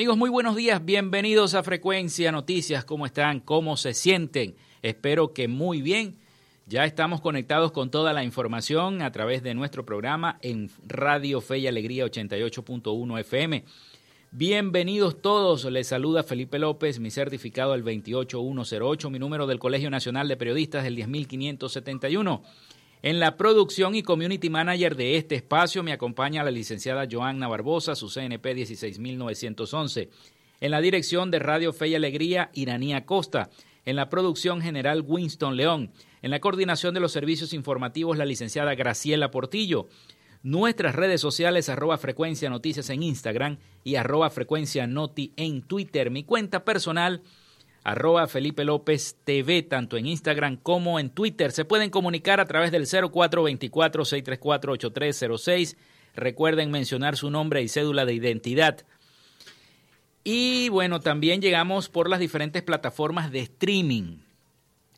Amigos, muy buenos días, bienvenidos a Frecuencia Noticias, ¿cómo están? ¿Cómo se sienten? Espero que muy bien. Ya estamos conectados con toda la información a través de nuestro programa en Radio Fe y Alegría 88.1 FM. Bienvenidos todos, les saluda Felipe López, mi certificado el 28108, mi número del Colegio Nacional de Periodistas el 10571. En la producción y community manager de este espacio me acompaña la licenciada Joanna Barbosa, su CNP 16911. En la dirección de Radio Fe y Alegría, Iranía Costa. En la producción general, Winston León. En la coordinación de los servicios informativos, la licenciada Graciela Portillo. Nuestras redes sociales, arroba frecuencia noticias en Instagram y arroba frecuencia noti en Twitter. Mi cuenta personal, arroba Felipe López TV, tanto en Instagram como en Twitter. Se pueden comunicar a través del 0424-634-8306. Recuerden mencionar su nombre y cédula de identidad. Y bueno, también llegamos por las diferentes plataformas de streaming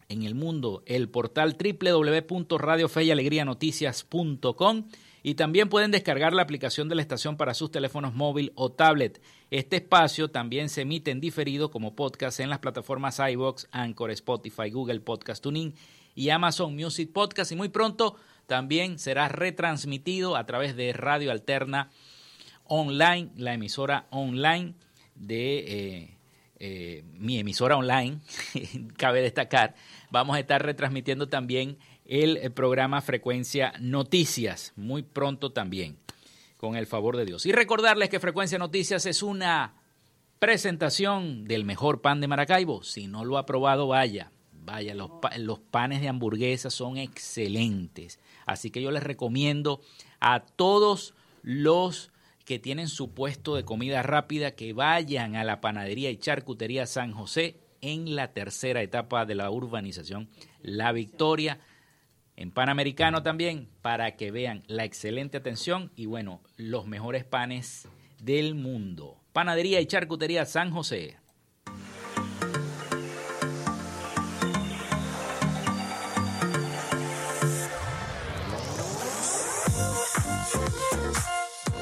en el mundo. El portal www.radiofeyalegrianoticias.com también pueden descargar la aplicación de la estación para sus teléfonos móvil o tablet. Este espacio también se emite en diferido como podcast en las plataformas iBox, Anchor, Spotify, Google Podcast Tuning y Amazon Music Podcast y muy pronto también será retransmitido a través de Radio Alterna Online, la emisora online de eh, eh, mi emisora online, cabe destacar. Vamos a estar retransmitiendo también el programa Frecuencia Noticias, muy pronto también, con el favor de Dios. Y recordarles que Frecuencia Noticias es una presentación del mejor pan de Maracaibo. Si no lo ha probado, vaya, vaya, los, los panes de hamburguesa son excelentes. Así que yo les recomiendo a todos los que tienen su puesto de comida rápida que vayan a la panadería y charcutería San José en la tercera etapa de la urbanización La Victoria en Panamericano también, para que vean la excelente atención y bueno, los mejores panes del mundo. Panadería y Charcutería San José.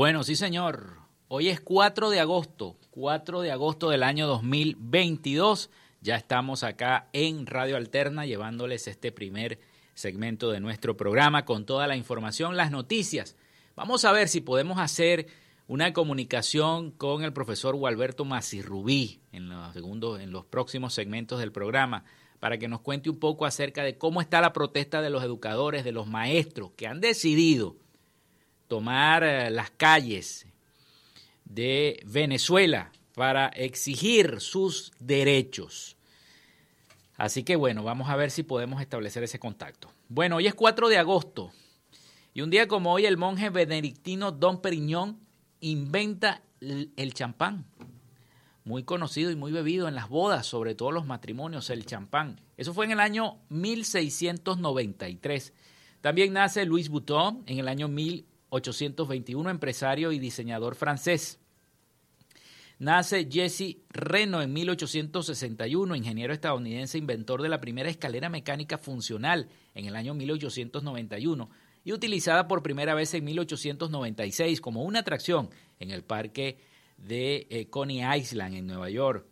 Bueno, sí, señor. Hoy es 4 de agosto, 4 de agosto del año 2022. Ya estamos acá en Radio Alterna llevándoles este primer segmento de nuestro programa con toda la información, las noticias. Vamos a ver si podemos hacer una comunicación con el profesor Gualberto Macirrubí en los, segundos, en los próximos segmentos del programa para que nos cuente un poco acerca de cómo está la protesta de los educadores, de los maestros que han decidido tomar eh, las calles de Venezuela para exigir sus derechos. Así que bueno, vamos a ver si podemos establecer ese contacto. Bueno, hoy es 4 de agosto y un día como hoy el monje benedictino Don Periñón inventa el champán, muy conocido y muy bebido en las bodas, sobre todo los matrimonios, el champán. Eso fue en el año 1693. También nace Louis Vuitton en el año 1821, empresario y diseñador francés. Nace Jesse Reno en 1861, ingeniero estadounidense, inventor de la primera escalera mecánica funcional en el año 1891 y utilizada por primera vez en 1896 como una atracción en el parque de eh, Coney Island en Nueva York.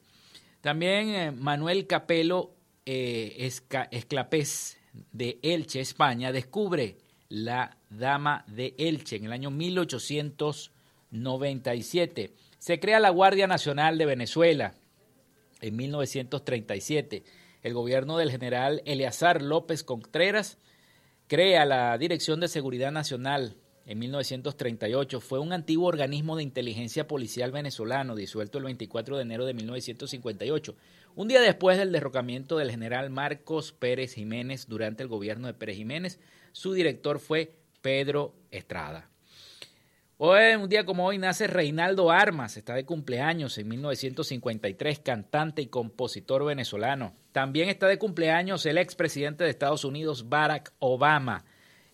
También eh, Manuel Capelo eh, Esclapés de Elche, España, descubre la Dama de Elche en el año 1897. Se crea la Guardia Nacional de Venezuela en 1937. El gobierno del general Eleazar López Contreras crea la Dirección de Seguridad Nacional en 1938. Fue un antiguo organismo de inteligencia policial venezolano disuelto el 24 de enero de 1958, un día después del derrocamiento del general Marcos Pérez Jiménez durante el gobierno de Pérez Jiménez. Su director fue Pedro Estrada. Hoy, un día como hoy, nace Reinaldo Armas, está de cumpleaños en 1953, cantante y compositor venezolano. También está de cumpleaños el expresidente de Estados Unidos, Barack Obama.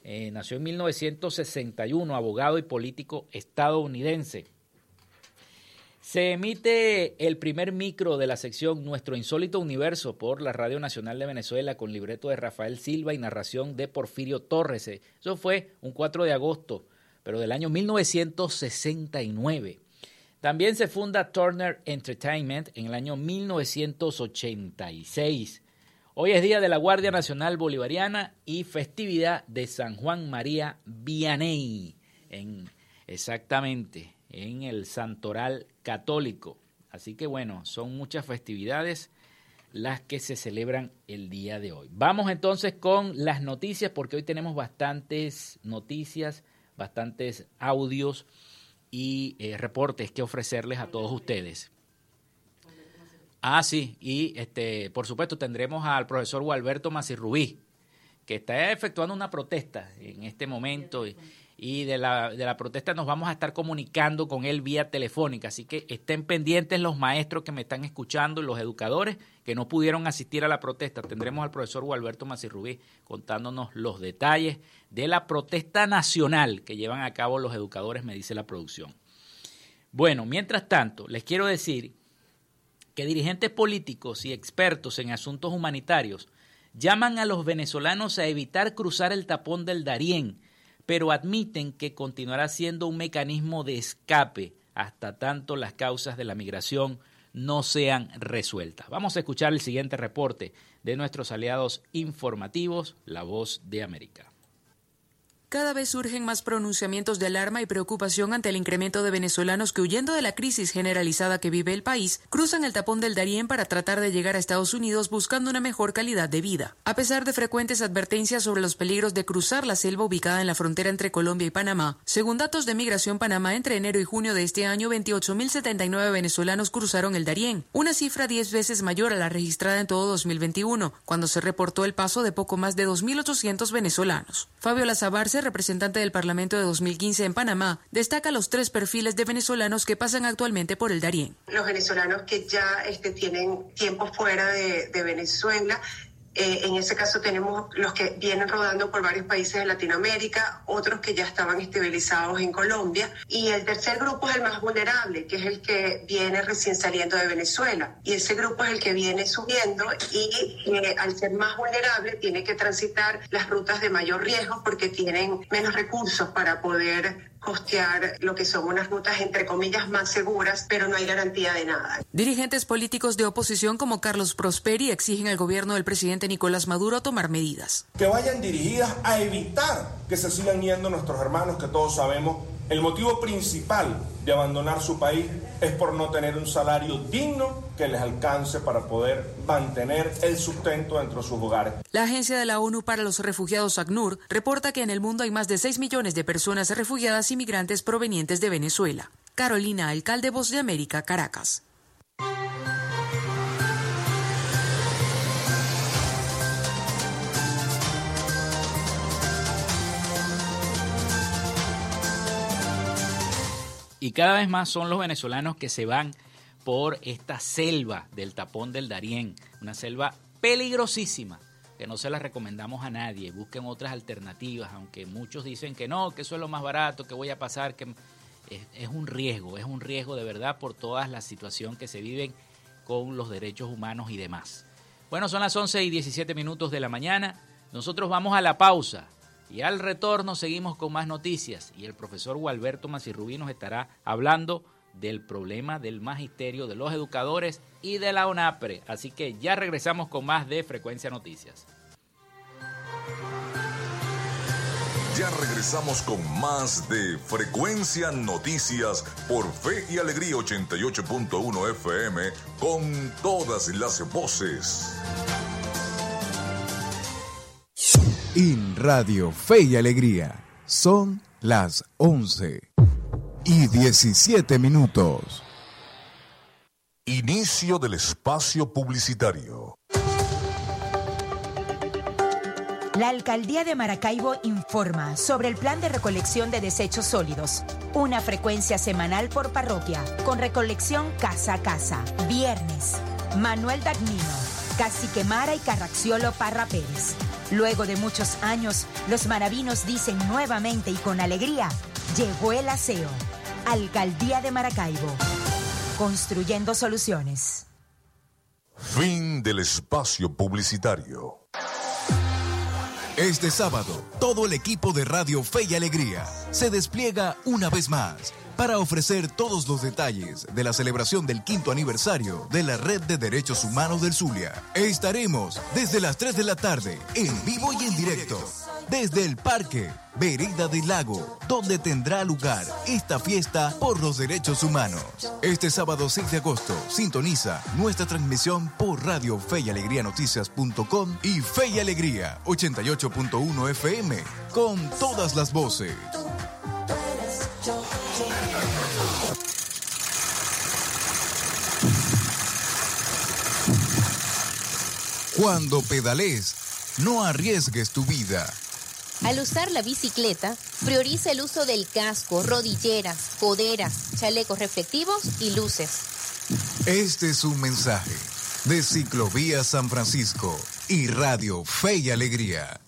Eh, nació en 1961, abogado y político estadounidense. Se emite el primer micro de la sección Nuestro Insólito Universo por la Radio Nacional de Venezuela con libreto de Rafael Silva y narración de Porfirio Torres. Eso fue un 4 de agosto pero del año 1969. También se funda Turner Entertainment en el año 1986. Hoy es Día de la Guardia Nacional Bolivariana y festividad de San Juan María Vianney, en, exactamente en el Santoral Católico. Así que bueno, son muchas festividades las que se celebran el día de hoy. Vamos entonces con las noticias porque hoy tenemos bastantes noticias bastantes audios y eh, reportes que ofrecerles a todos ustedes. Ah, sí, y este, por supuesto tendremos al profesor Gualberto Macirrubí, que está efectuando una protesta en este momento y, y de la, de la protesta nos vamos a estar comunicando con él vía telefónica. Así que estén pendientes los maestros que me están escuchando y los educadores que no pudieron asistir a la protesta. Tendremos al profesor Gualberto Macirrubí contándonos los detalles de la protesta nacional que llevan a cabo los educadores, me dice la producción. Bueno, mientras tanto, les quiero decir que dirigentes políticos y expertos en asuntos humanitarios llaman a los venezolanos a evitar cruzar el tapón del Darién pero admiten que continuará siendo un mecanismo de escape hasta tanto las causas de la migración no sean resueltas. Vamos a escuchar el siguiente reporte de nuestros aliados informativos, La Voz de América. Cada vez surgen más pronunciamientos de alarma y preocupación ante el incremento de venezolanos que huyendo de la crisis generalizada que vive el país, cruzan el tapón del Darién para tratar de llegar a Estados Unidos buscando una mejor calidad de vida. A pesar de frecuentes advertencias sobre los peligros de cruzar la selva ubicada en la frontera entre Colombia y Panamá, según datos de Migración Panamá entre enero y junio de este año, 28.079 venezolanos cruzaron el Darién, una cifra 10 veces mayor a la registrada en todo 2021, cuando se reportó el paso de poco más de 2.800 venezolanos. Fabio Lazabarce representante del Parlamento de 2015 en Panamá, destaca los tres perfiles de venezolanos que pasan actualmente por el Darién. Los venezolanos que ya este, tienen tiempo fuera de, de Venezuela eh, en ese caso tenemos los que vienen rodando por varios países de Latinoamérica, otros que ya estaban estabilizados en Colombia. Y el tercer grupo es el más vulnerable, que es el que viene recién saliendo de Venezuela. Y ese grupo es el que viene subiendo y eh, al ser más vulnerable tiene que transitar las rutas de mayor riesgo porque tienen menos recursos para poder costear lo que son unas rutas entre comillas más seguras, pero no hay garantía de nada. Dirigentes políticos de oposición como Carlos Prosperi exigen al gobierno del presidente Nicolás Maduro tomar medidas. Que vayan dirigidas a evitar que se sigan yendo nuestros hermanos que todos sabemos el motivo principal de abandonar su país es por no tener un salario digno que les alcance para poder mantener el sustento dentro de sus hogares. La Agencia de la ONU para los Refugiados ACNUR reporta que en el mundo hay más de 6 millones de personas refugiadas y migrantes provenientes de Venezuela. Carolina, alcalde Voz de América, Caracas. Y cada vez más son los venezolanos que se van por esta selva del tapón del Darién, una selva peligrosísima, que no se la recomendamos a nadie. Busquen otras alternativas, aunque muchos dicen que no, que eso es lo más barato, que voy a pasar, que es, un riesgo, es un riesgo de verdad por toda la situación que se viven con los derechos humanos y demás. Bueno, son las 11 y 17 minutos de la mañana. Nosotros vamos a la pausa. Y al retorno seguimos con más noticias y el profesor Gualberto Macirrubí nos estará hablando del problema del magisterio, de los educadores y de la ONAPRE. Así que ya regresamos con más de Frecuencia Noticias. Ya regresamos con más de Frecuencia Noticias por Fe y Alegría 88.1 FM con todas las voces. En Radio Fe y Alegría son las 11 y 17 minutos. Inicio del espacio publicitario. La Alcaldía de Maracaibo informa sobre el plan de recolección de desechos sólidos. Una frecuencia semanal por parroquia, con recolección casa a casa. Viernes. Manuel Dagnino, Cacique Mara y Carraxiolo Parra Pérez. Luego de muchos años, los maravinos dicen nuevamente y con alegría, llegó el aseo. Alcaldía de Maracaibo. Construyendo soluciones. Fin del espacio publicitario. Este sábado, todo el equipo de Radio Fe y Alegría se despliega una vez más para ofrecer todos los detalles de la celebración del quinto aniversario de la Red de Derechos Humanos del Zulia. Estaremos desde las 3 de la tarde en vivo y en directo desde el Parque Vereda del Lago, donde tendrá lugar esta fiesta por los derechos humanos. Este sábado 6 de agosto, sintoniza nuestra transmisión por Radio Fe y Alegría Noticias.com y Fe y Alegría 88.1 FM con todas las voces. Cuando pedales, no arriesgues tu vida. Al usar la bicicleta, prioriza el uso del casco, rodilleras, coderas, chalecos reflectivos y luces. Este es un mensaje de Ciclovía San Francisco y Radio Fe y Alegría.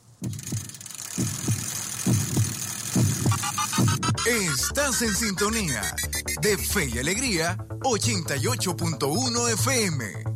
Estás en sintonía de Fe y Alegría 88.1 FM.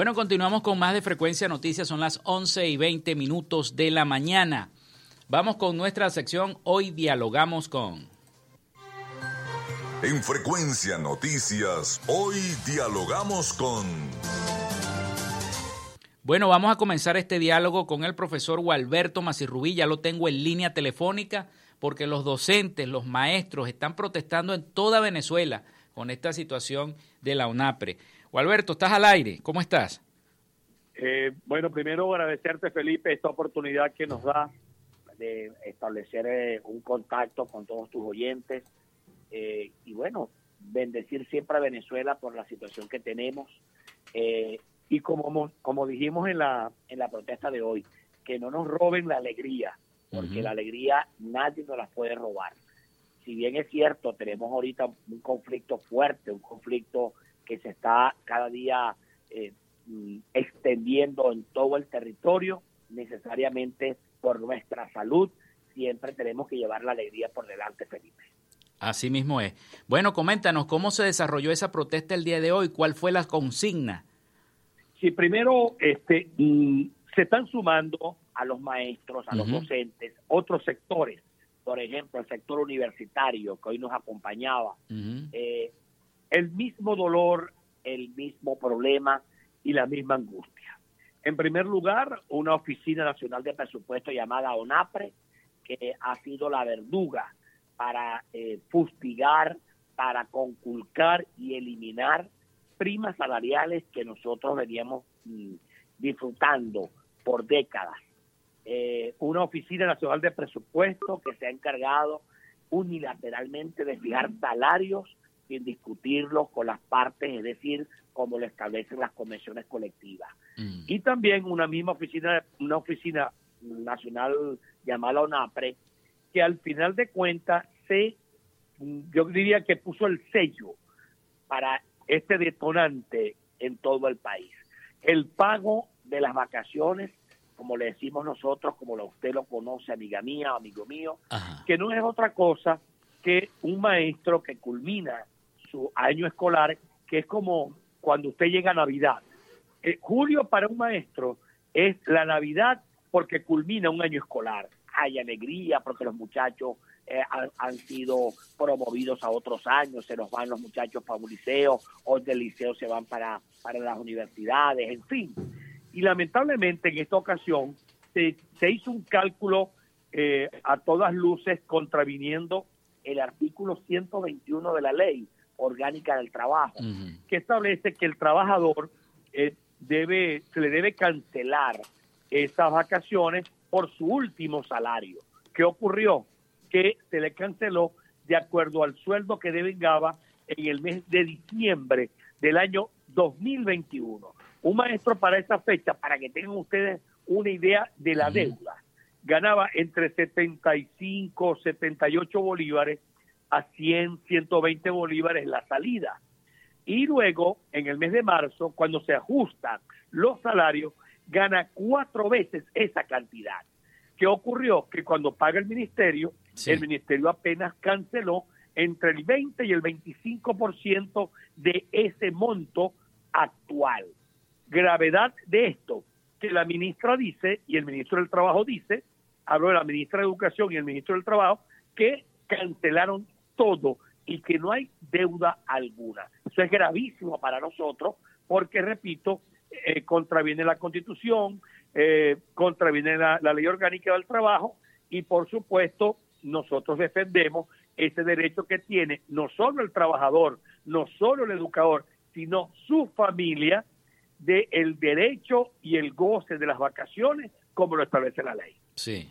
Bueno, continuamos con más de Frecuencia Noticias. Son las 11 y 20 minutos de la mañana. Vamos con nuestra sección. Hoy dialogamos con. En Frecuencia Noticias, hoy dialogamos con. Bueno, vamos a comenzar este diálogo con el profesor Gualberto Macirrubí. Ya lo tengo en línea telefónica porque los docentes, los maestros están protestando en toda Venezuela con esta situación de la UNAPRE. Alberto, estás al aire. ¿Cómo estás? Eh, bueno, primero agradecerte, Felipe, esta oportunidad que nos da de establecer eh, un contacto con todos tus oyentes eh, y bueno, bendecir siempre a Venezuela por la situación que tenemos y como, como dijimos en la, en la protesta de hoy, que no nos roben la alegría, porque la alegría nadie nos la puede robar. Si bien es cierto, tenemos ahorita un conflicto fuerte, un conflicto que se está cada día eh, mm, extendiendo en todo el territorio, necesariamente por nuestra salud, siempre tenemos que llevar la alegría por delante, Felipe. Así mismo es. Bueno, coméntanos cómo se desarrolló esa protesta el día de hoy, cuál fue la consigna. Sí, primero, este, mm, se están sumando a los maestros, a los docentes, otros sectores, por ejemplo, el sector universitario que hoy nos acompañaba, eh, el mismo dolor, el mismo problema y la misma angustia. En primer lugar, una oficina nacional de presupuesto llamada ONAPRE, que ha sido la verduga para eh, fustigar, para conculcar y eliminar primas salariales que nosotros veníamos mm, disfrutando por décadas. Eh, una oficina nacional de presupuesto que se ha encargado unilateralmente de fijar salarios sin discutirlos con las partes, es decir, como lo establecen las convenciones colectivas. Mm. Y también una misma oficina, una oficina nacional llamada ONAPRE, que al final de cuentas se, yo diría que puso el sello para este detonante en todo el país. El pago de las vacaciones, como le decimos nosotros, como usted lo conoce, amiga mía, amigo mío, que no es otra cosa que un maestro que culmina su año escolar, que es como cuando usted llega a Navidad. Eh, julio para un maestro es la Navidad porque culmina un año escolar. Hay alegría porque los muchachos eh, han, sido promovidos a otros años, se nos van los muchachos para un liceo, o del liceo se van para, para las universidades, en fin. Y lamentablemente en esta ocasión se, se hizo un cálculo eh, a todas luces contraviniendo el artículo 121 de la ley orgánica del trabajo, que establece que el trabajador eh, debe, se le debe cancelar esas vacaciones por su último salario. ¿Qué ocurrió? que se le canceló de acuerdo al sueldo que devengaba en el mes de diciembre del año 2021. Un maestro para esa fecha, para que tengan ustedes una idea de la deuda, ganaba entre 75, 78 bolívares a 100, 120 bolívares la salida. Y luego, en el mes de marzo, cuando se ajustan los salarios, gana cuatro veces esa cantidad. ¿Qué ocurrió? Que cuando paga el ministerio, el ministerio apenas canceló entre el 20 y el 25% de ese monto actual. Gravedad de esto, que la ministra dice y el ministro del Trabajo dice, hablo de la ministra de Educación y el ministro del Trabajo, que cancelaron todo y que no hay deuda alguna. Eso es gravísimo para nosotros porque, repito, eh, contraviene la Constitución, eh, contraviene la ley orgánica del trabajo y, por supuesto, nosotros defendemos ese derecho que tiene no solo el trabajador, no solo el educador, sino su familia del el derecho y el goce de las vacaciones como lo establece la ley. Sí.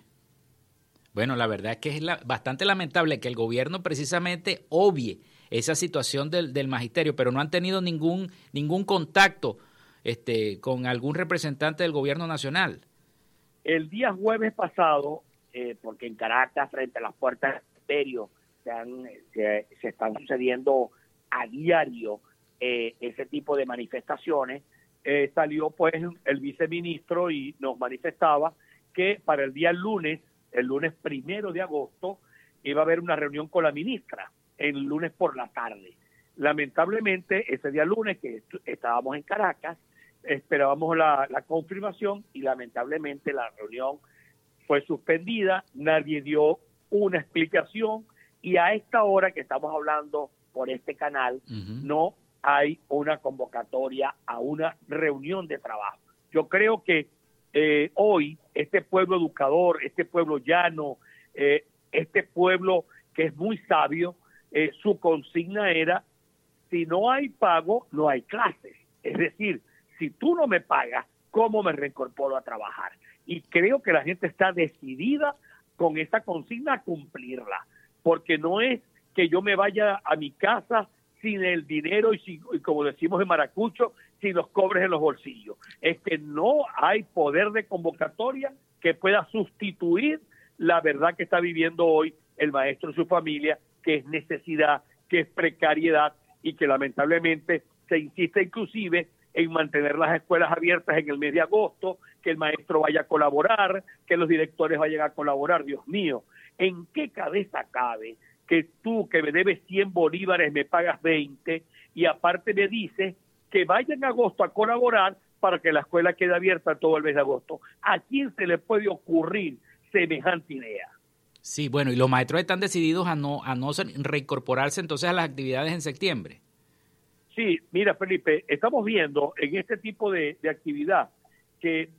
Bueno, la verdad es que es bastante lamentable que el gobierno precisamente obvie esa situación del, del, magisterio, pero no han tenido ningún, ningún contacto este, con algún representante del gobierno nacional. El día jueves pasado, eh, porque en Caracas, frente a las puertas del imperio, se, se, están sucediendo a diario eh, ese tipo de manifestaciones, eh, salió pues el viceministro y nos manifestaba que para el día lunes, el lunes primero de agosto, iba a haber una reunión con la ministra, el lunes por la tarde. Lamentablemente, ese día lunes que estábamos en Caracas, esperábamos la, la confirmación y lamentablemente la reunión fue suspendida, nadie dio una explicación y a esta hora que estamos hablando por este canal no hay una convocatoria a una reunión de trabajo. Yo creo que eh, hoy este pueblo educador, este pueblo llano, eh, este pueblo que es muy sabio, eh, su consigna era, si no hay pago, no hay clases. Es decir, si tú no me pagas, ¿cómo me reincorporo a trabajar? y creo que la gente está decidida con esa consigna a cumplirla, porque no es que yo me vaya a mi casa sin el dinero y, como decimos en Maracucho, sin los cobres en los bolsillos. Es que no hay poder de convocatoria que pueda sustituir la verdad que está viviendo hoy el maestro y su familia, que es necesidad, que es precariedad y que lamentablemente se insiste inclusive en mantener las escuelas abiertas en el mes de agosto, que el maestro vaya a colaborar, que los directores vayan a colaborar. Dios mío, ¿en qué cabeza cabe que tú que me debes 100 bolívares me pagas 20 y aparte me dices que vayan en agosto a colaborar para que la escuela quede abierta todo el mes de agosto? ¿A quién se le puede ocurrir semejante idea? Sí, bueno, y los maestros están decididos a no, a no reincorporarse entonces a las actividades en septiembre. Sí, mira Felipe, estamos viendo en este tipo de, actividad que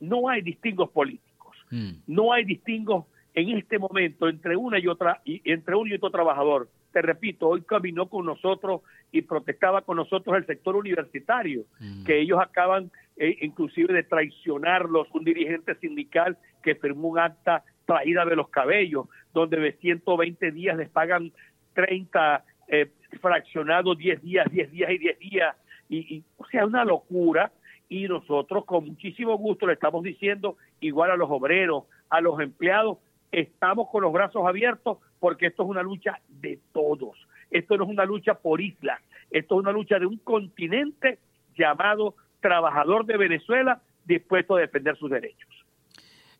no hay distingos políticos, mm. no hay distingos en este momento entre una y otra, y entre uno y otro trabajador. Te repito, hoy caminó con nosotros y protestaba con nosotros el sector universitario, mm. que ellos acaban eh, inclusive de traicionarlos, un dirigente sindical que firmó un acta traída de los cabellos, donde de 120 días les pagan 30 eh, fraccionados, 10 días, 10 días y 10 días, y, o sea, una locura, y nosotros con muchísimo gusto le estamos diciendo, igual a los obreros, a los empleados, estamos con los brazos abiertos porque esto es una lucha de todos, esto no es una lucha por islas, esto es una lucha de un continente llamado trabajador de Venezuela dispuesto a defender sus derechos.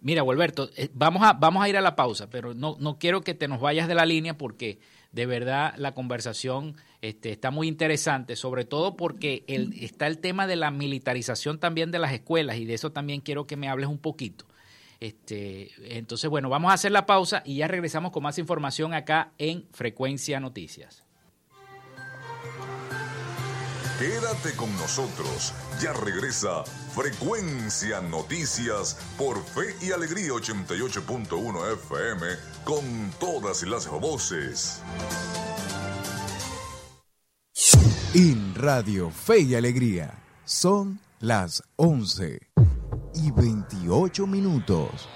Mira, Gualberto, eh, vamos a, vamos a ir a la pausa, pero no, no quiero que te nos vayas de la línea porque de verdad la conversación este, está muy interesante, sobre todo porque el, está el tema de la militarización también de las escuelas y de eso también quiero que me hables un poquito. Este, entonces, bueno, vamos a hacer la pausa y ya regresamos con más información acá en Frecuencia Noticias. Quédate con nosotros. Ya regresa Frecuencia Noticias por Fe y Alegría 88.1 FM con todas las voces. En Radio Fe y Alegría son las 11 y 28 minutos.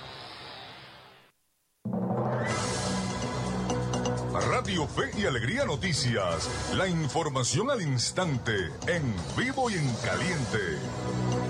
Radio Fe y Alegría Noticias. La información al instante, en vivo y en caliente.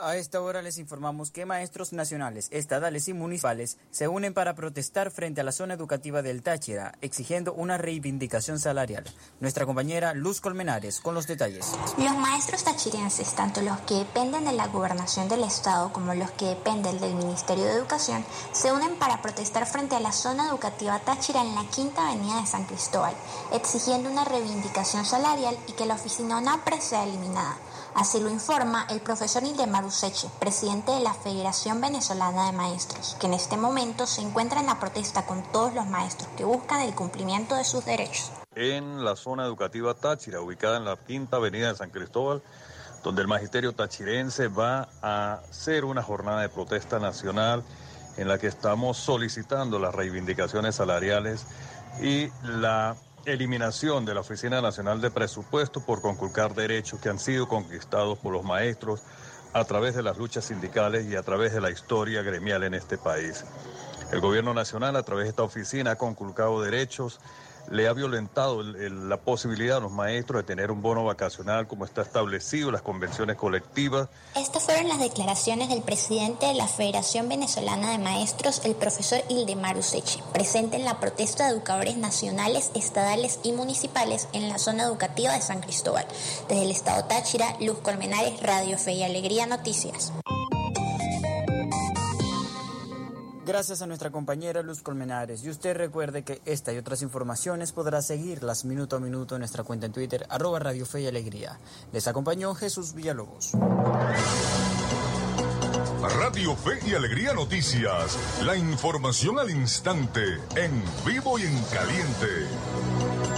A esta hora les informamos que maestros nacionales, estadales y municipales se unen para protestar frente a la zona educativa del Táchira, exigiendo una reivindicación salarial. Nuestra compañera Luz Colmenares con los detalles. Los maestros tachirenses, tanto los que dependen de la gobernación del Estado como los que dependen del Ministerio de Educación, se unen para protestar frente a la zona educativa Táchira en la Quinta Avenida de San Cristóbal, exigiendo una reivindicación salarial y que la oficina ONAPRE sea eliminada. Así lo informa el profesor Ildemar Useche, presidente de la Federación Venezolana de Maestros, que en este momento se encuentra en la protesta con todos los maestros que buscan el cumplimiento de sus derechos. En la zona educativa Táchira, ubicada en la quinta avenida de San Cristóbal, donde el magisterio tachirense va a hacer una jornada de protesta nacional en la que estamos solicitando las reivindicaciones salariales y la eliminación de la Oficina Nacional de Presupuesto por conculcar derechos que han sido conquistados por los maestros a través de las luchas sindicales y a través de la historia gremial en este país. El gobierno nacional a través de esta oficina ha conculcado derechos le ha violentado la posibilidad a los maestros de tener un bono vacacional como está establecido las convenciones colectivas. Estas fueron las declaraciones del presidente de la Federación Venezolana de Maestros, el profesor Ildemar Useche, presente en la protesta de educadores nacionales, estadales y municipales en la zona educativa de San Cristóbal. Desde el estado Táchira, Luz Colmenares, Radio Fe y Alegría Noticias. Gracias a nuestra compañera Luz Colmenares. Y usted recuerde que esta y otras informaciones podrá seguirlas minuto a minuto en nuestra cuenta en Twitter, arroba Radio Fe y Alegría. Les acompañó Jesús Villalobos. Radio Fe y Alegría Noticias. La información al instante, en vivo y en caliente.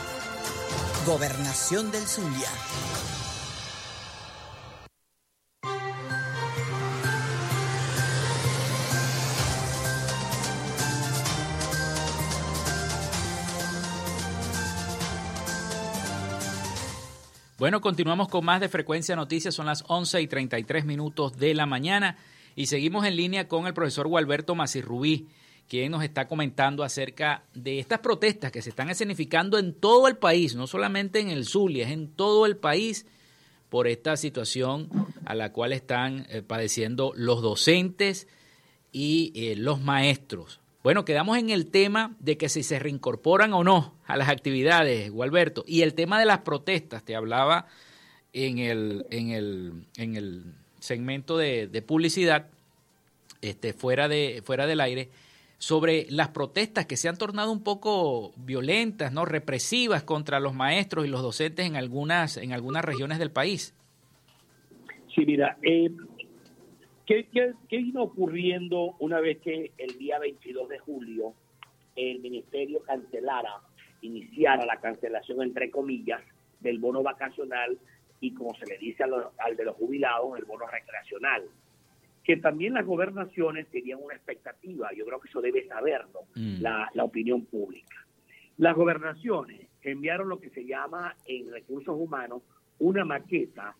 Gobernación del Zulia. Bueno, continuamos con más de Frecuencia Noticias, son las 11 y 33 minutos de la mañana y seguimos en línea con el profesor Gualberto Macirrubí quien nos está comentando acerca de estas protestas que se están escenificando en todo el país, no solamente en el Zulia, es en todo el país por esta situación a la cual están eh, padeciendo los docentes y eh, los maestros. Bueno, quedamos en el tema de que si se reincorporan o no a las actividades, Gualberto, y el tema de las protestas, te hablaba en el, en el, en el segmento de, de publicidad, este, fuera, de, fuera del aire, sobre las protestas que se han tornado un poco violentas, no represivas contra los maestros y los docentes en algunas en algunas regiones del país. Sí, mira, eh, ¿qué, qué, qué vino ocurriendo una vez que el día 22 de julio el ministerio cancelara, iniciara la cancelación entre comillas del bono vacacional y como se le dice al, al de los jubilados, el bono recreacional? Que también las gobernaciones tenían una expectativa, yo creo que eso debe saberlo Mm. la, la opinión pública. Las gobernaciones enviaron lo que se llama en recursos humanos una maqueta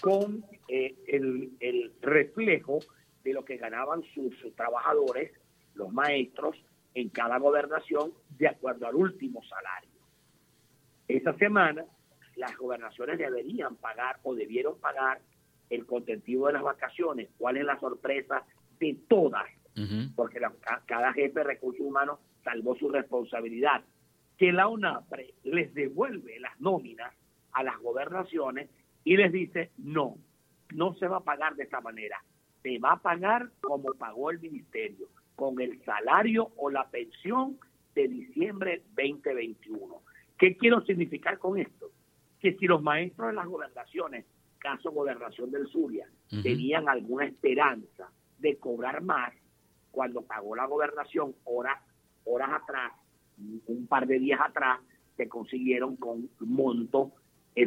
con eh, el, el reflejo de lo que ganaban sus, sus trabajadores, los maestros, en cada gobernación de acuerdo al último salario. Esa semana las gobernaciones deberían pagar o debieron pagar el contentivo de las vacaciones. ¿Cuál es la sorpresa de todas? Porque la- ca- cada jefe de recursos humanos salvó su responsabilidad. Que la UNAPRE les devuelve las nóminas a las gobernaciones y les dice, no, no se va a pagar de esta manera. Se va a pagar como pagó el ministerio, con el salario o la pensión de diciembre 2021. ¿Qué quiero significar con esto? Que si los maestros de las gobernaciones, caso gobernación del Zulia, tenían alguna esperanza de cobrar más cuando pagó la gobernación horas, horas atrás, un par de días atrás, se consiguieron con montos,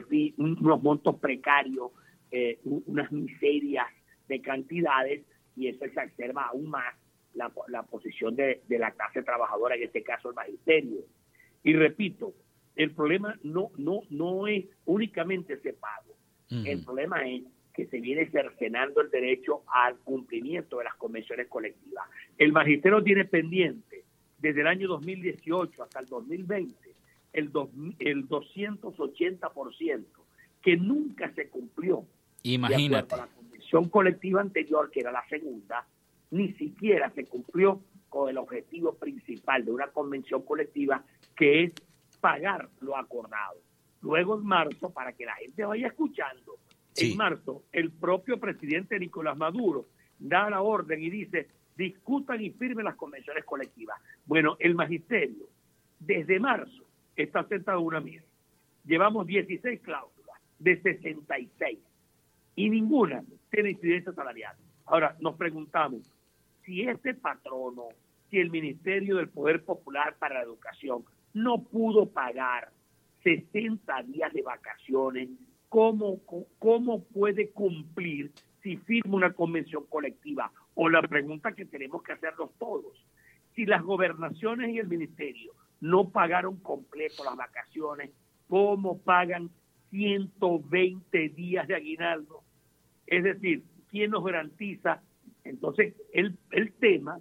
fin, unos montos precarios, eh, unas miserias de cantidades, y eso exacerba aún más la, la posición de, de la clase trabajadora, en este caso el magisterio. Y repito, el problema no, no, no es únicamente ese pago. El problema es que se viene cercenando el derecho al cumplimiento de las convenciones colectivas. El magisterio tiene pendiente desde el año 2018 hasta el 2020 el, dos, el 280% que nunca se cumplió. Imagínate. La convención colectiva anterior, que era la segunda, ni siquiera se cumplió con el objetivo principal de una convención colectiva que es pagar lo acordado. Luego en marzo, para que la gente vaya escuchando, en marzo el propio presidente Nicolás Maduro da la orden y dice, discutan y firmen las convenciones colectivas. Bueno, el magisterio desde marzo está sentado en una mesa. Llevamos 16 cláusulas de 66 y ninguna tiene incidencia salarial. Ahora, nos preguntamos, si este patrono, si el Ministerio del Poder Popular para la Educación no pudo pagar 60 días de vacaciones, ¿cómo, cómo puede cumplir si firma una convención colectiva? O la pregunta que tenemos que hacernos todos, si las gobernaciones y el ministerio no pagaron completo las vacaciones, ¿cómo pagan 120 días de aguinaldo? Es decir, ¿quién nos garantiza? Entonces, el, el tema,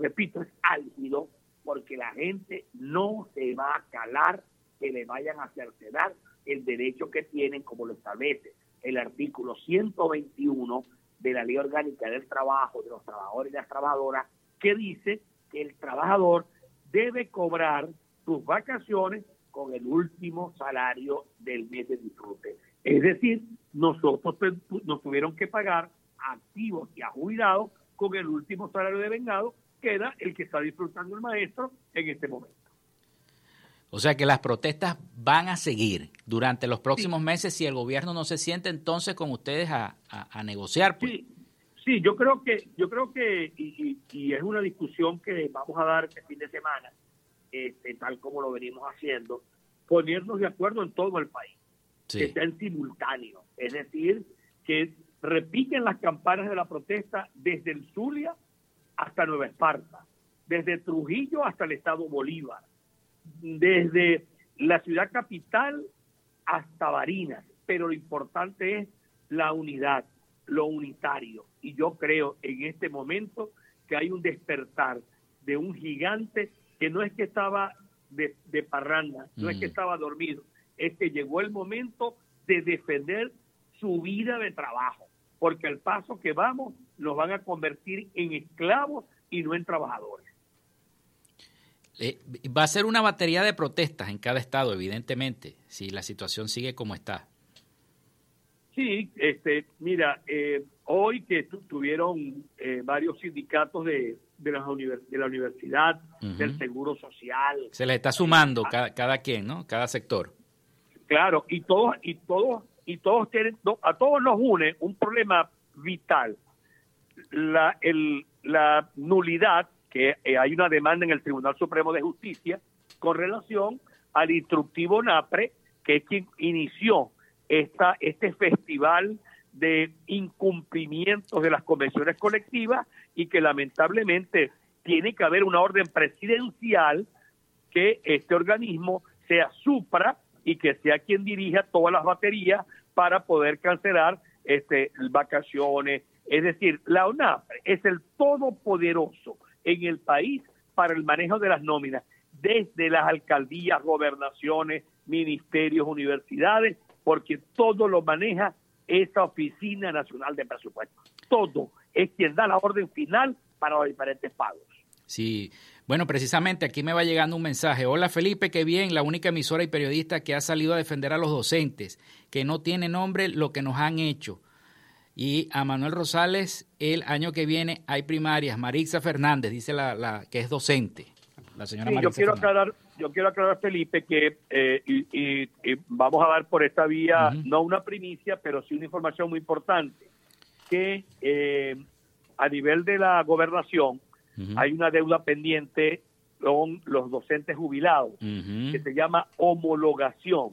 repito, es álgido porque la gente no se va a calar que le vayan a cercenar el derecho que tienen, como lo establece el artículo 121 de la Ley Orgánica del Trabajo, de los trabajadores y las trabajadoras, que dice que el trabajador debe cobrar sus vacaciones con el último salario del mes de disfrute. Es decir, nosotros nos tuvieron que pagar activos y a jubilados con el último salario de vengado, que era el que está disfrutando el maestro en este momento. O sea que las protestas van a seguir durante los próximos meses si el gobierno no se siente entonces con ustedes a, negociar. Pues. Sí, yo creo que, yo creo que y, es una discusión que vamos a dar este fin de semana, este, tal como lo venimos haciendo, ponernos de acuerdo en todo el país, que sea en simultáneo, es decir, que repiquen las campanas de la protesta desde el Zulia hasta Nueva Esparta, desde Trujillo hasta el estado Bolívar desde la ciudad capital hasta Barinas, pero lo importante es la unidad, lo unitario. Y yo creo en este momento que hay un despertar de un gigante que no es que estaba de, parranda, no es que estaba dormido, es que llegó el momento de defender su vida de trabajo, porque al paso que vamos nos van a convertir en esclavos y no en trabajadores. Eh, va a ser una batería de protestas en cada estado, evidentemente, si la situación sigue como está. Sí, este, mira, eh, hoy que tuvieron eh, varios sindicatos de, de, la, de la universidad, del Seguro Social. Se les está sumando cada, cada quien, ¿no? Cada sector. Claro, y todos, y todos, y todos tienen, a todos nos une un problema vital. La, el, la nulidad que eh, hay una demanda en el Tribunal Supremo de Justicia con relación al instructivo NAPRE, que es quien inició esta, este festival de incumplimientos de las convenciones colectivas y que lamentablemente tiene que haber una orden presidencial que este organismo sea supra y que sea quien dirija todas las baterías para poder cancelar este, vacaciones. Es decir, la ONAPRE es el todopoderoso en el país para el manejo de las nóminas, desde las alcaldías, gobernaciones, ministerios, universidades, porque todo lo maneja esa Oficina Nacional de Presupuestos. Todo es quien da la orden final para los diferentes pagos. Sí, bueno, precisamente aquí me va llegando un mensaje. Hola Felipe, qué bien, la única emisora y periodista que ha salido a defender a los docentes, que no tiene nombre lo que nos han hecho. Y a Manuel Rosales, el año que viene hay primarias. Marixa Fernández, dice la, la que es docente. La señora yo quiero aclarar, yo quiero aclarar, Felipe, que eh, y, vamos a dar por esta vía, no una primicia, pero sí una información muy importante, que eh, a nivel de la gobernación hay una deuda pendiente con los docentes jubilados, que se llama homologación.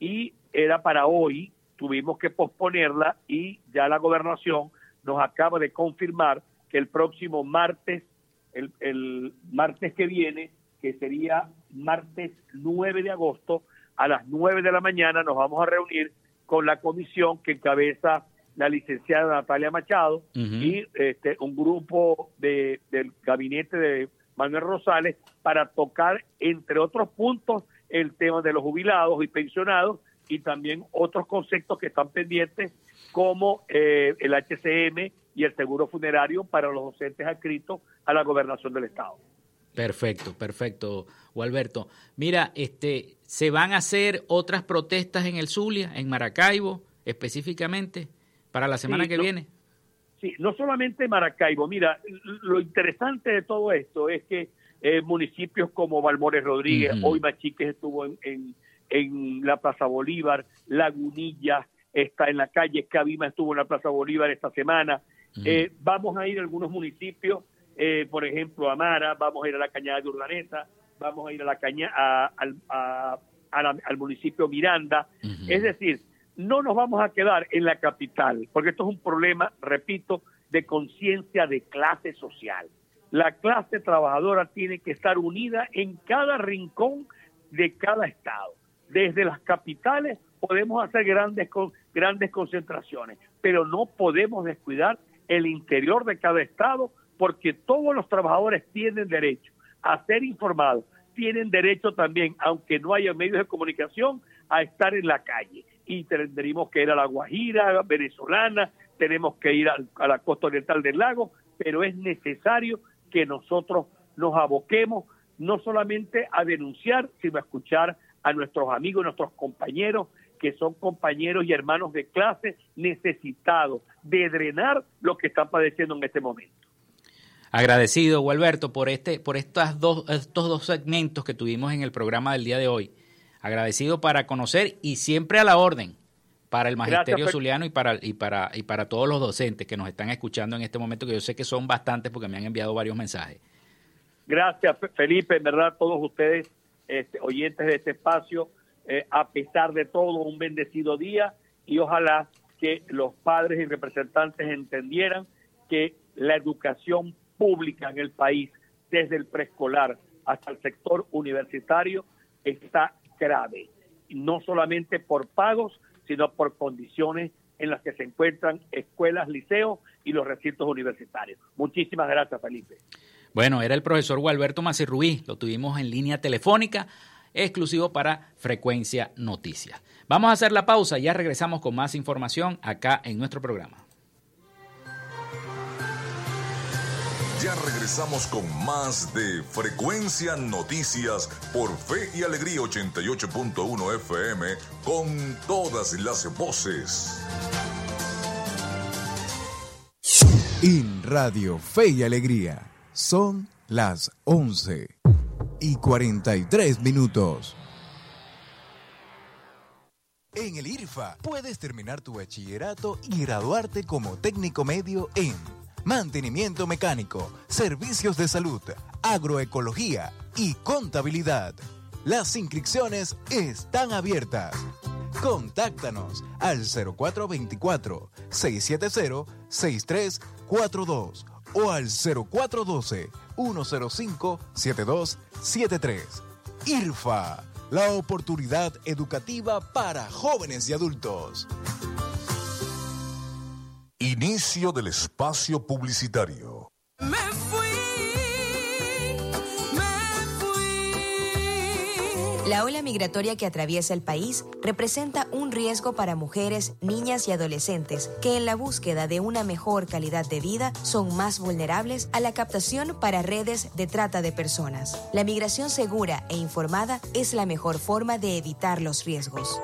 Y era para hoy, tuvimos que posponerla y ya la gobernación nos acaba de confirmar que el próximo martes, el, martes que viene, que sería martes 9 de agosto, a las 9 de la mañana nos vamos a reunir con la comisión que encabeza la licenciada Natalia Machado y este, un grupo de, del gabinete de Manuel Rosales para tocar, entre otros puntos, el tema de los jubilados y pensionados y también otros conceptos que están pendientes como eh, el HCM y el seguro funerario para los docentes adscritos a la gobernación del Estado. Perfecto, perfecto, Gualberto. Mira, este, ¿se van a hacer otras protestas en el Zulia, en Maracaibo, específicamente, para la semana que viene? Sí, no solamente Maracaibo. Mira, lo interesante de todo esto es que eh, municipios como Balmores Rodríguez, hoy Machiques estuvo en, en, la Plaza Bolívar, Lagunilla está en la calle, Cabima estuvo en la Plaza Bolívar esta semana. Eh, vamos a ir a algunos municipios eh, por ejemplo, Amara, vamos a ir a la Cañada de Urdaneta, vamos a ir a la caña, al municipio Miranda. Es decir, no nos vamos a quedar en la capital, porque esto es un problema, repito, de conciencia de clase social. La clase trabajadora tiene que estar unida en cada rincón de cada estado. Desde las capitales podemos hacer grandes, grandes concentraciones, pero no podemos descuidar el interior de cada estado porque todos los trabajadores tienen derecho a ser informados, tienen derecho también, aunque no haya medios de comunicación, a estar en la calle. Y tendríamos que ir a la Guajira venezolana, tenemos que ir a, la costa oriental del lago, pero es necesario que nosotros nos aboquemos no solamente a denunciar, sino a escuchar a nuestros amigos, nuestros compañeros, que son compañeros y hermanos de clase necesitados de drenar lo que están padeciendo en este momento. Agradecido, Gualberto, por, este, por estas dos, estos dos segmentos que tuvimos en el programa del día de hoy. Agradecido para conocer y siempre a la orden para el Magisterio Zuliano y para, y, para, y para todos los docentes que nos están escuchando en este momento, que yo sé que son bastantes porque me han enviado varios mensajes. Gracias, Felipe. En verdad, todos ustedes, este, oyentes de este espacio, eh, a pesar de todo, un bendecido día y ojalá que los padres y representantes entendieran que la educación pública en el país, desde el preescolar hasta el sector universitario, está grave. No solamente por pagos, sino por condiciones en las que se encuentran escuelas, liceos y los recintos universitarios. Muchísimas gracias, Felipe. Bueno, era el profesor Gualberto Macirruí, lo tuvimos en línea telefónica, exclusivo para Frecuencia Noticias. Vamos a hacer la pausa, ya regresamos con más información acá en nuestro programa. Ya regresamos con más de Frecuencia Noticias por Fe y Alegría 88.1 FM con todas las voces. En Radio Fe y Alegría son las 11 y 43 minutos. En el IRFA puedes terminar tu bachillerato y graduarte como técnico medio en mantenimiento mecánico, servicios de salud, agroecología y contabilidad. Las inscripciones están abiertas. Contáctanos al 0424-670-6342 o al 0412-105-7273. IRFA, la oportunidad educativa para jóvenes y adultos. Inicio del espacio publicitario. Me La ola migratoria que atraviesa el país representa un riesgo para mujeres, niñas y adolescentes que en la búsqueda de una mejor calidad de vida son más vulnerables a la captación para redes de trata de personas. La migración segura e informada es la mejor forma de evitar los riesgos.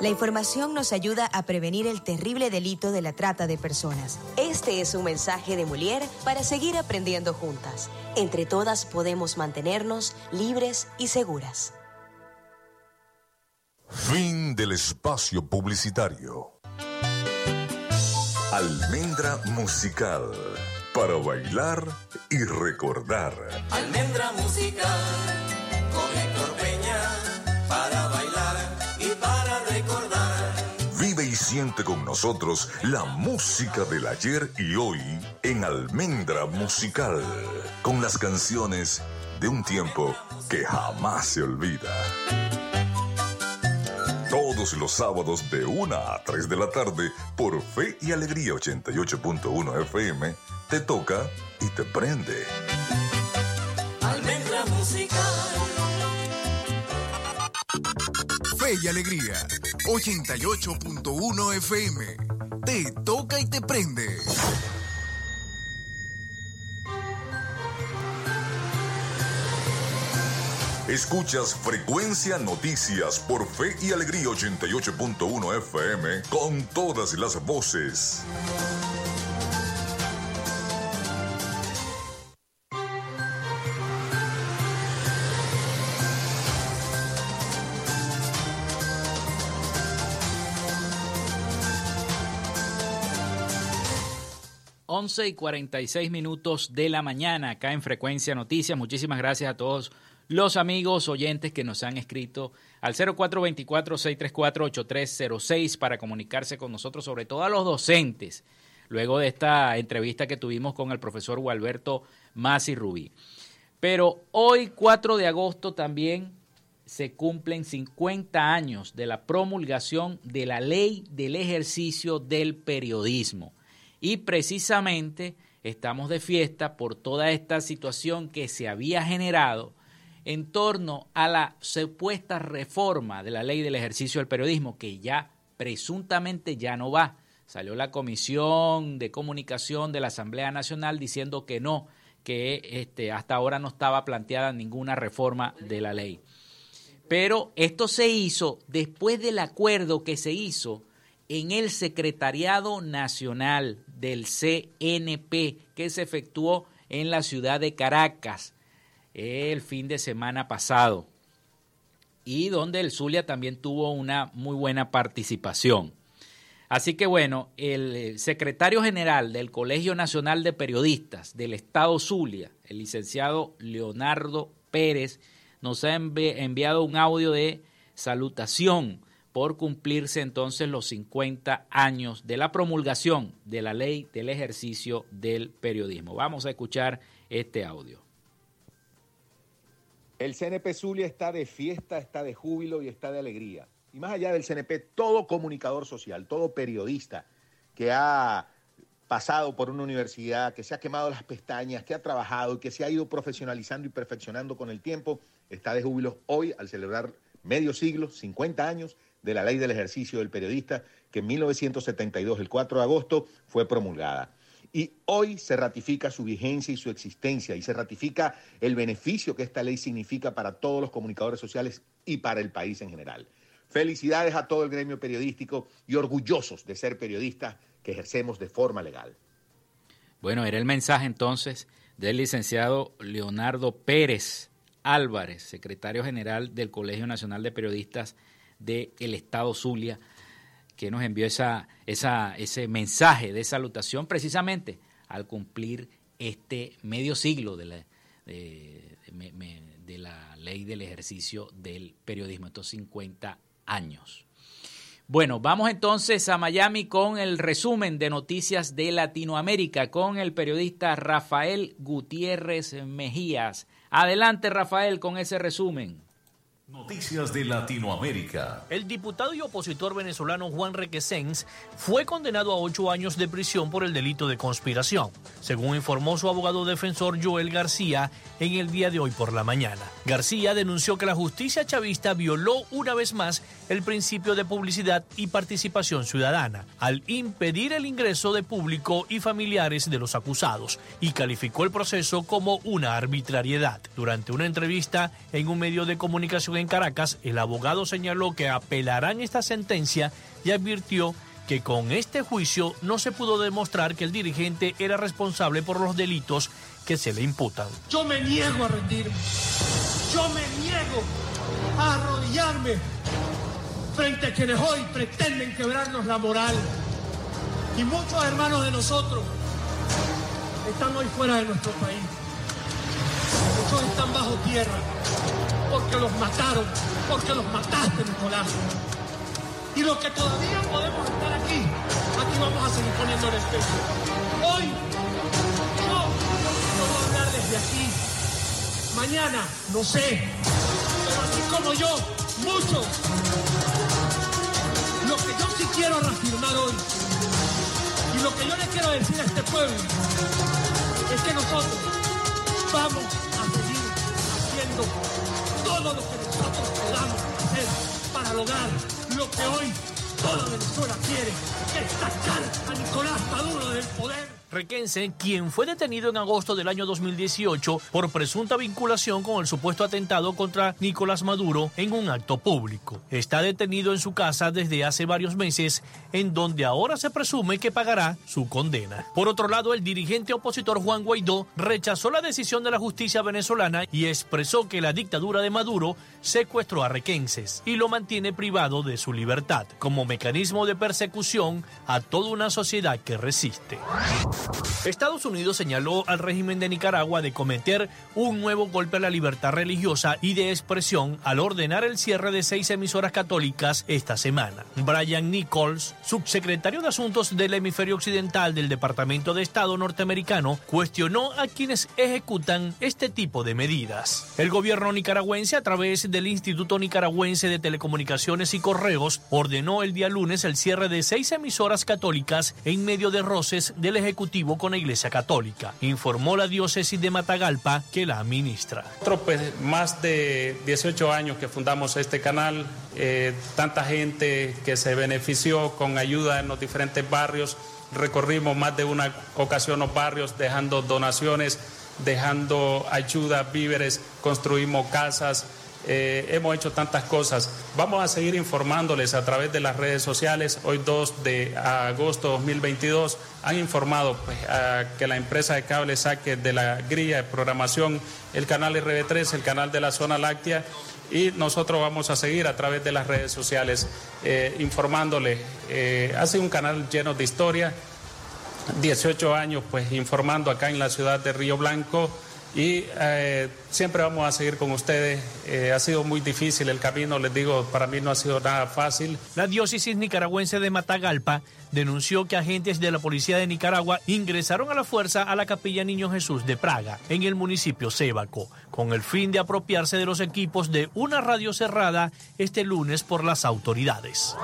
La información nos ayuda a prevenir el terrible delito de la trata de personas. Este es un mensaje de Molière para seguir aprendiendo juntas. Entre todas podemos mantenernos libres y seguras. Fin del espacio publicitario. Almendra musical para bailar y recordar. Almendra musical con Héctor Peña para bailar y para recordar. Vive y siente con nosotros la música del ayer y hoy en Almendra Musical, con las canciones de un tiempo que jamás se olvida. Todos los sábados de 1 a 3 de la tarde por Fe y Alegría 88.1 FM, te toca y te prende. Almendra musical. Fe y Alegría, 88.1 FM. te toca y te prende. Escuchas Frecuencia Noticias por Fe y Alegría 88.1 FM con todas las voces. Once y 46 minutos de la mañana acá en Frecuencia Noticias. Muchísimas gracias a todos los amigos oyentes que nos han escrito al 0424-634-8306 para comunicarse con nosotros, sobre todo a los docentes, luego de esta entrevista que tuvimos con el profesor Gualberto Masi Rubí. Pero hoy, 4 de agosto, también se cumplen 50 años de la promulgación de la ley del ejercicio del periodismo. Y precisamente estamos de fiesta por toda esta situación que se había generado en torno a la supuesta reforma de la ley del ejercicio del periodismo, que ya presuntamente ya no va. Salió la Comisión de Comunicación de la Asamblea Nacional diciendo que no, que este, hasta ahora no estaba planteada ninguna reforma de la ley. Pero esto se hizo después del acuerdo que se hizo en el Secretariado Nacional del CNP, que se efectuó en la ciudad de Caracas el fin de semana pasado y donde el Zulia también tuvo una muy buena participación. Así que bueno, el eh, secretario general del Colegio Nacional de Periodistas del Estado Zulia, el licenciado Leonardo Pérez, nos ha enviado un audio de salutación por cumplirse entonces los 50 años de la promulgación de la ley del ejercicio del periodismo. Vamos a escuchar este audio. El CNP Zulia está de fiesta, está de júbilo y está de alegría. Y más allá del CNP, todo comunicador social, todo periodista que ha pasado por una universidad, que se ha quemado las pestañas, que ha trabajado y que se ha ido profesionalizando y perfeccionando con el tiempo, está de júbilo hoy al celebrar medio siglo, 50 años de la ley del ejercicio del periodista, que en 1972, el 4 de agosto, fue promulgada. Y hoy se ratifica su vigencia y su existencia y se ratifica el beneficio que esta ley significa para todos los comunicadores sociales y para el país en general. Felicidades a todo el gremio periodístico y orgullosos de ser periodistas que ejercemos de forma legal. Bueno, era el mensaje entonces del licenciado Leonardo Pérez Álvarez, secretario general del Colegio Nacional de Periodistas del Estado Zulia, que nos envió esa, esa, ese mensaje de salutación precisamente al cumplir este medio siglo de la, de, de la ley del ejercicio del periodismo, estos 50 años. Bueno, vamos entonces a Miami con el resumen de noticias de Latinoamérica con el periodista Rafael Gutiérrez Mejías. Adelante, Rafael, con ese resumen. Noticias de Latinoamérica. El diputado y opositor venezolano Juan Requesens fue condenado a ocho años de prisión por el delito de conspiración, según informó su abogado defensor Joel García en el día de hoy por la mañana. García denunció que la justicia chavista violó una vez más el principio de publicidad y participación ciudadana al impedir el ingreso de público y familiares de los acusados y calificó el proceso como una arbitrariedad. Durante una entrevista en un medio de comunicación en Caracas, el abogado señaló que apelarán esta sentencia y advirtió que con este juicio no se pudo demostrar que el dirigente era responsable por los delitos que se le imputan. Yo me niego a rendirme. Yo me niego a arrodillarme frente a quienes hoy pretenden quebrarnos la moral. Y muchos hermanos de nosotros están hoy fuera de nuestro país. Muchos están bajo tierra porque los mataron, porque los mataste, Nicolás. Y los que todavía podemos estar aquí, aquí vamos a seguir poniendo el. Hoy, yo no puedo hablar desde aquí. Mañana, no sé. Pero así como yo, muchos. Quiero reafirmar hoy, y lo que yo le quiero decir a este pueblo, es que nosotros vamos a seguir haciendo todo lo que nosotros podamos hacer para lograr lo que hoy Toda Venezuela quiere sacar a Nicolás Maduro del poder. Requense, quien fue detenido en agosto del año 2018 por presunta vinculación con el supuesto atentado contra Nicolás Maduro en un acto público. Está detenido en su casa desde hace varios meses, en donde ahora se presume que pagará su condena. Por otro lado, el dirigente opositor Juan Guaidó rechazó la decisión de la justicia venezolana y expresó que la dictadura de Maduro secuestró a requenses y lo mantiene privado de su libertad como mecanismo de persecución a toda una sociedad que resiste. Estados Unidos señaló al régimen de Nicaragua de cometer un nuevo golpe a la libertad religiosa y de expresión al ordenar el cierre de seis emisoras católicas esta semana. Brian Nichols, subsecretario de Asuntos del Hemisferio Occidental del Departamento de Estado norteamericano, cuestionó a quienes ejecutan este tipo de medidas. El gobierno nicaragüense, a través del Instituto Nicaragüense de Telecomunicaciones y Correos, ordenó el día lunes el cierre de seis emisoras católicas en medio de roces del Ejecutivo con la Iglesia Católica, informó la diócesis de Matagalpa que la administra. Pues, más de 18 años que fundamos este canal, eh, tanta gente que se benefició con ayuda en los diferentes barrios, recorrimos más de una ocasión los barrios dejando donaciones, dejando ayuda, víveres, construimos casas, eh, hemos hecho tantas cosas. Vamos a seguir informándoles a través de las redes sociales. Hoy 2 de agosto de 2022 han informado pues, que la empresa de cable saque de la grilla de programación el canal RB3, el canal de la zona láctea. Y nosotros vamos a seguir a través de las redes sociales eh, informándole. Eh, hace un canal lleno de historia, 18 años pues informando acá en la ciudad de Río Blanco y eh, siempre vamos a seguir con ustedes. Eh, ha sido muy difícil el camino, les digo, para mí no ha sido nada fácil. La diócesis nicaragüense de Matagalpa denunció que agentes de la policía de Nicaragua ingresaron a la fuerza a la capilla Niño Jesús de Praga, en el municipio Sébaco, con el fin de apropiarse de los equipos de una radio cerrada este lunes por las autoridades.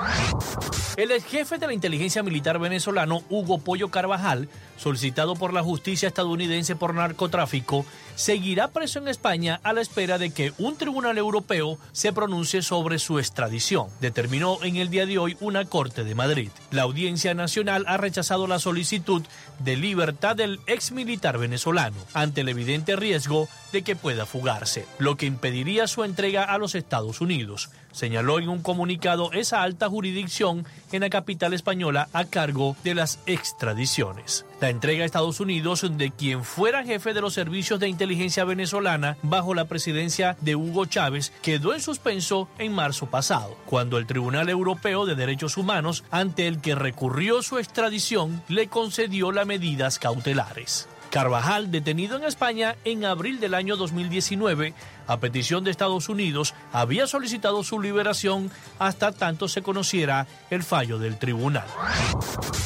El ex jefe de la inteligencia militar venezolano, Hugo Pollo Carvajal, solicitado por la justicia estadounidense por narcotráfico, seguirá preso en España a la espera de que un tribunal europeo se pronuncie sobre su extradición, determinó en el día de hoy una corte de Madrid. La Audiencia Nacional ha rechazado la solicitud de libertad del ex militar venezolano ante el evidente riesgo de que pueda fugarse, lo que impediría su entrega a los Estados Unidos señaló en un comunicado esa alta jurisdicción en la capital española a cargo de las extradiciones. La entrega a Estados Unidos de quien fuera jefe de los servicios de inteligencia venezolana bajo la presidencia de Hugo Chávez quedó en suspenso en marzo pasado, cuando el Tribunal Europeo de Derechos Humanos, ante el que recurrió su extradición, le concedió las medidas cautelares. Carvajal, detenido en España en abril del año 2019, a petición de Estados Unidos, había solicitado su liberación hasta tanto se conociera el fallo del tribunal.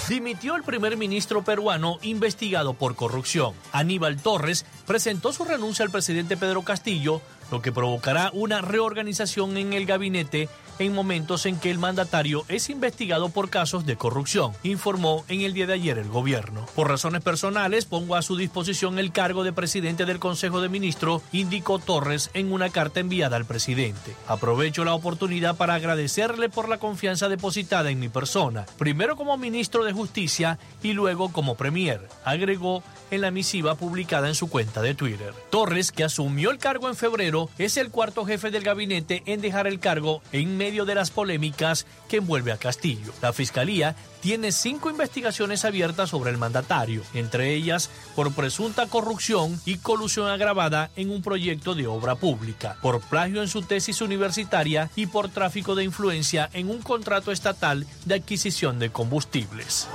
Dimitió el primer ministro peruano investigado por corrupción. Aníbal Torres presentó su renuncia al presidente Pedro Castillo, lo que provocará una reorganización en el gabinete en momentos en que el mandatario es investigado por casos de corrupción, informó en el día de ayer el gobierno. Por razones personales, pongo a su disposición el cargo de presidente del Consejo de Ministros, indicó Torres en una carta enviada al presidente. Aprovecho la oportunidad para agradecerle por la confianza depositada en mi persona, primero como ministro de Justicia y luego como premier, agregó en la misiva publicada en su cuenta de Twitter. Torres, que asumió el cargo en febrero, es el cuarto jefe del gabinete en dejar el cargo en medio de las polémicas que envuelve a Castillo. La Fiscalía tiene cinco investigaciones abiertas sobre el mandatario, entre ellas por presunta corrupción y colusión agravada en un proyecto de obra pública, por plagio en su tesis universitaria y por tráfico de influencia en un contrato estatal de adquisición de combustibles.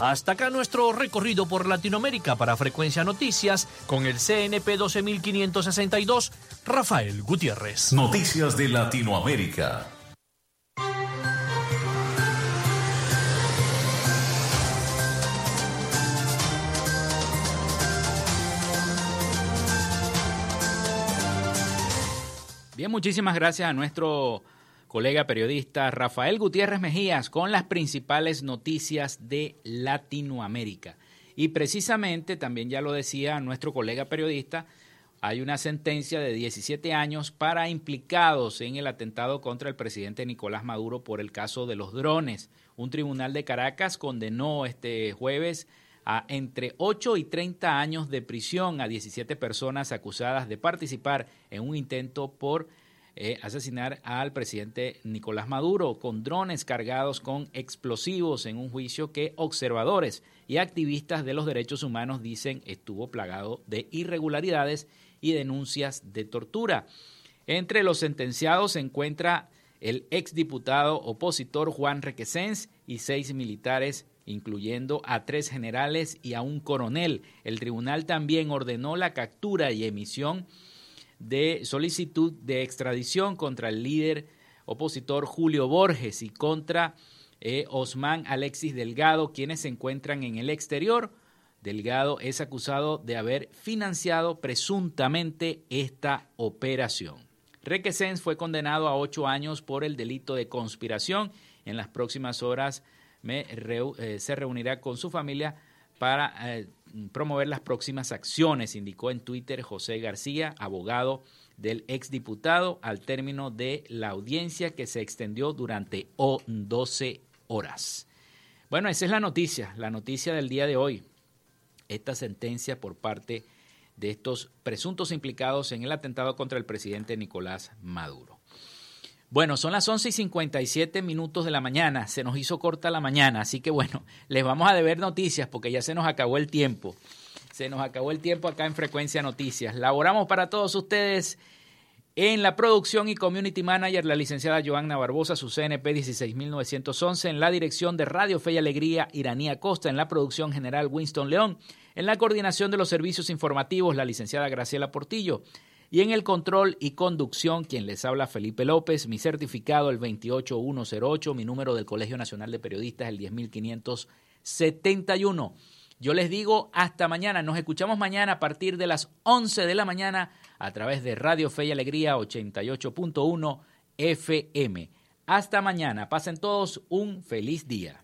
Hasta acá nuestro recorrido por Latinoamérica para Frecuencia Noticias con el CNP 12562, Rafael Gutiérrez. Noticias de Latinoamérica. Muchísimas gracias a nuestro colega periodista Rafael Gutiérrez Mejías con las principales noticias de Latinoamérica. Y precisamente, también ya lo decía nuestro colega periodista, hay una sentencia de 17 años para implicados en el atentado contra el presidente Nicolás Maduro por el caso de los drones. Un tribunal de Caracas condenó este jueves a entre 8 y 30 años de prisión a 17 personas acusadas de participar en un intento por eh, asesinar al presidente Nicolás Maduro con drones cargados con explosivos en un juicio que observadores y activistas de los derechos humanos dicen estuvo plagado de irregularidades y denuncias de tortura. Entre los sentenciados se encuentra el exdiputado opositor Juan Requesens y seis militares, incluyendo a tres generales y a un coronel. El tribunal también ordenó la captura y emisión de solicitud de extradición contra el líder opositor Julio Borges y contra eh, Osman Alexis Delgado, quienes se encuentran en el exterior Delgado es acusado de haber financiado presuntamente esta operación. Requesens fue condenado a ocho años por el delito de conspiración. En las próximas horas eh, se reunirá con su familia para eh, promover las próximas acciones, indicó en Twitter José García, abogado del exdiputado, al término de la audiencia que se extendió durante 12 horas. Bueno, esa es la noticia, la noticia del día de hoy esta sentencia por parte de estos presuntos implicados en el atentado contra el presidente Nicolás Maduro. Bueno, son las 11 y 57 minutos de la mañana, se nos hizo corta la mañana, así que bueno, les vamos a deber noticias porque ya se nos acabó el tiempo. Se nos acabó el tiempo acá en Frecuencia Noticias. Laboramos para todos ustedes en la producción y community manager, la licenciada Joanna Barbosa, su CNP 16911. En la dirección de Radio Fe y Alegría, Iranía Costa. En la producción general, Winston León. En la coordinación de los servicios informativos, la licenciada Graciela Portillo. Y en el control y conducción, quien les habla Felipe López, mi certificado el 28108, mi número del Colegio Nacional de Periodistas el 10571. Yo les digo hasta mañana, nos escuchamos mañana a partir de las 11 de la mañana a través de Radio Fe y Alegría 88.1 FM. Hasta mañana, pasen todos un feliz día.